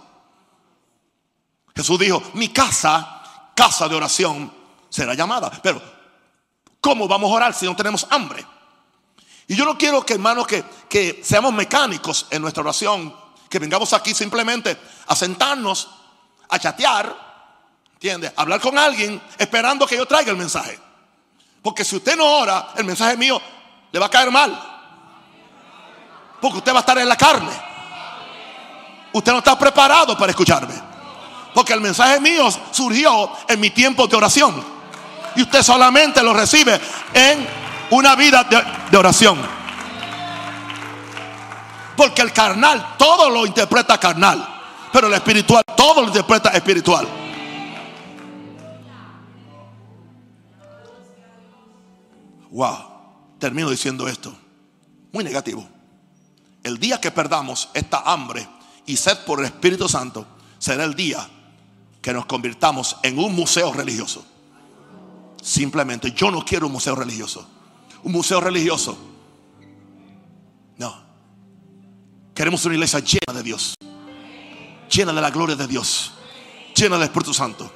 Jesús dijo, mi casa, casa de oración, será llamada. Pero, ¿cómo vamos a orar si no tenemos hambre? Y yo no quiero que, hermanos, que, que seamos mecánicos en nuestra oración, que vengamos aquí simplemente a sentarnos, a chatear, ¿entiendes? A hablar con alguien esperando que yo traiga el mensaje. Porque si usted no ora, el mensaje mío le va a caer mal. Porque usted va a estar en la carne. Usted no está preparado para escucharme. Porque el mensaje mío surgió en mi tiempo de oración. Y usted solamente lo recibe en una vida de, oración. Porque el carnal todo lo interpreta carnal. Pero el espiritual todo lo interpreta espiritual. Wow, termino diciendo esto. Muy negativo. El día que perdamos esta hambre y sed por el Espíritu Santo será el día que nos convirtamos en un museo religioso. Simplemente, yo no quiero un museo religioso. Un museo religioso. No. Queremos una iglesia llena de Dios. Llena de la gloria de Dios. Llena del Espíritu Santo.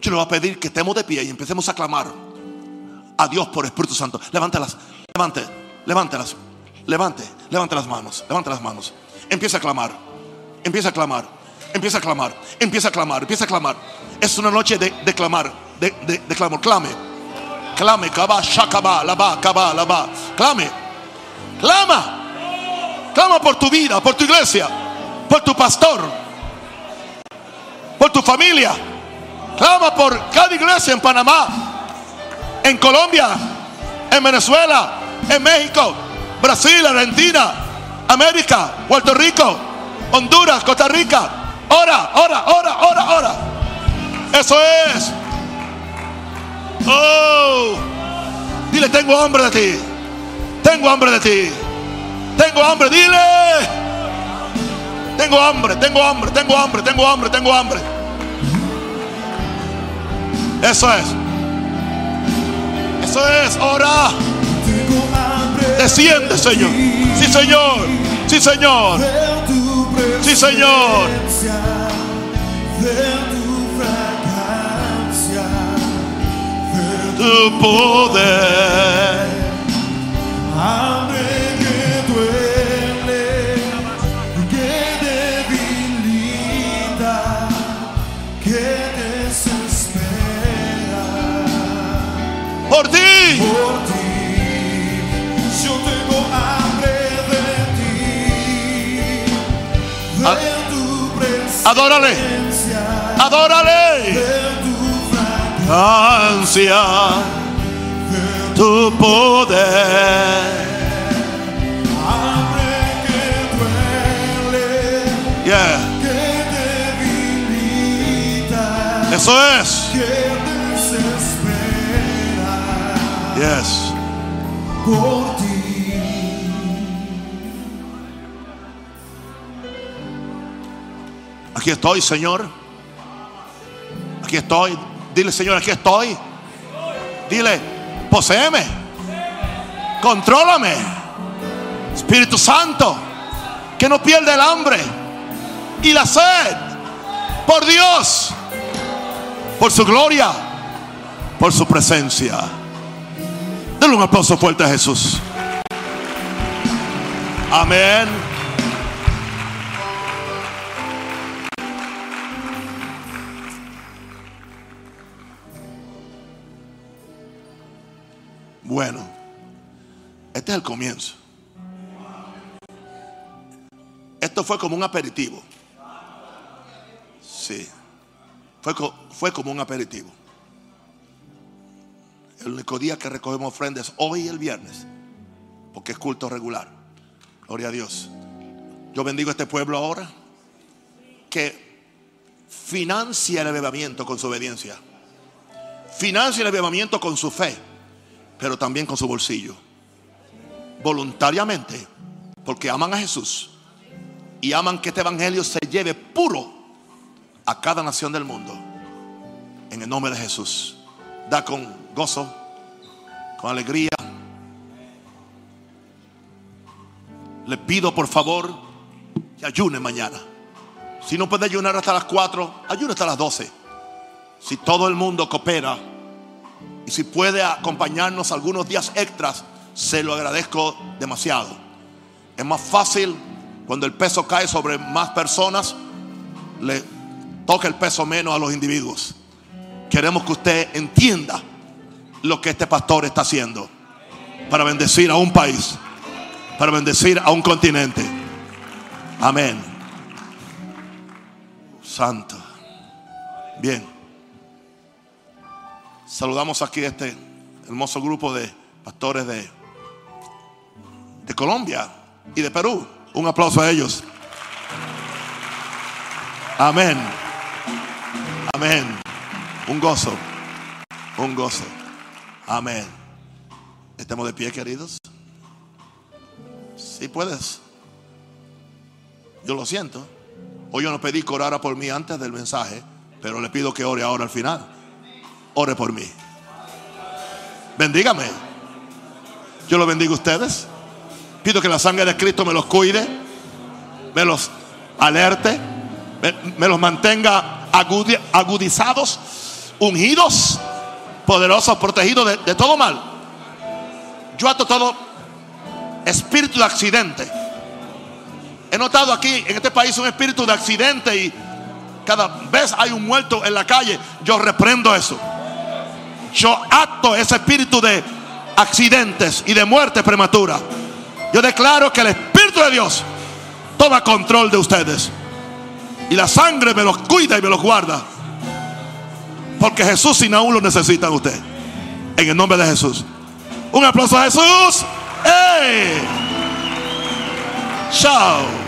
Yo le voy a pedir que estemos de pie y empecemos a clamar a Dios por Espíritu Santo. Levántalas, levante, levántalas, levante, levante las manos, levante las manos. Empieza a clamar, empieza a clamar, empieza a clamar, empieza a clamar, empieza a clamar. Es una noche de, de clamar, de, clamor. Clame, clame, kaba, shakaba, laba, kaba, laba. Clame, clama, clama por tu vida, por tu iglesia, por tu pastor, por tu familia. Clama por cada iglesia en Panamá, en Colombia, en Venezuela, en México, Brasil, Argentina, América, Puerto Rico, Honduras, Costa Rica. Ora, ora, ora, ora, ora. Eso es. Oh. Dile, tengo hambre de ti. Tengo hambre de ti. Tengo hambre, dile. Tengo hambre, tengo hambre, tengo hambre, tengo hambre, tengo hambre. Eso es. Eso es, ora. Tengo hambre Desciende, Señor. Sí, Señor. Sí, Señor. Sí, Señor. Tu poder. Adórale. Adórale. Ansia. Tu poder. Yeah. Eso es. que Yes. Aquí estoy, Señor. Aquí estoy. Dile, Señor, aquí estoy. Dile, poseeme. Contrólame. Espíritu Santo, que no pierda el hambre y la sed por Dios, por su gloria, por su presencia. Denle un aplauso fuerte a Jesús. Amén. Bueno, este es el comienzo. Esto fue como un aperitivo. Sí. Fue, fue como un aperitivo. El único día que recogemos ofrendas hoy y el viernes. Porque es culto regular. Gloria a Dios. Yo bendigo a este pueblo ahora. Que financia el avivamiento con su obediencia. Financia el avivamiento con su fe. Pero también con su bolsillo. Voluntariamente. Porque aman a Jesús. Y aman que este evangelio se lleve puro a cada nación del mundo. En el nombre de Jesús. Da con gozo, con alegría. Le pido por favor que ayune mañana. Si no puede ayunar hasta las 4, ayune hasta las 12. Si todo el mundo coopera si puede acompañarnos algunos días extras, se lo agradezco demasiado. Es más fácil cuando el peso cae sobre más personas, le toca el peso menos a los individuos. Queremos que usted entienda lo que este pastor está haciendo para bendecir a un país, para bendecir a un continente. Amén. Santo. Bien. Saludamos aquí a este hermoso grupo de pastores de, de Colombia y de Perú. Un aplauso a ellos. Amén. Amén. Un gozo. Un gozo. Amén. Estamos de pie, queridos. Si puedes. Yo lo siento. Hoy yo no pedí que orara por mí antes del mensaje. Pero le pido que ore ahora al final. Ore por mí. Bendígame. Yo lo bendigo a ustedes. Pido que la sangre de Cristo me los cuide, me los alerte, me, los mantenga agudi- agudizados, ungidos, poderosos, protegidos de, de todo mal. Yo ato todo espíritu de accidente. He notado aquí en este país un espíritu de accidente y cada vez hay un muerto en la calle. Yo reprendo eso. Yo acto ese espíritu de accidentes y de muerte prematura. Yo declaro que el Espíritu de Dios toma control de ustedes. Y la sangre me los cuida y me los guarda. Porque Jesús sin aún lo necesitan usted. En el nombre de Jesús. Un aplauso a Jesús. ¡Ey! Chao.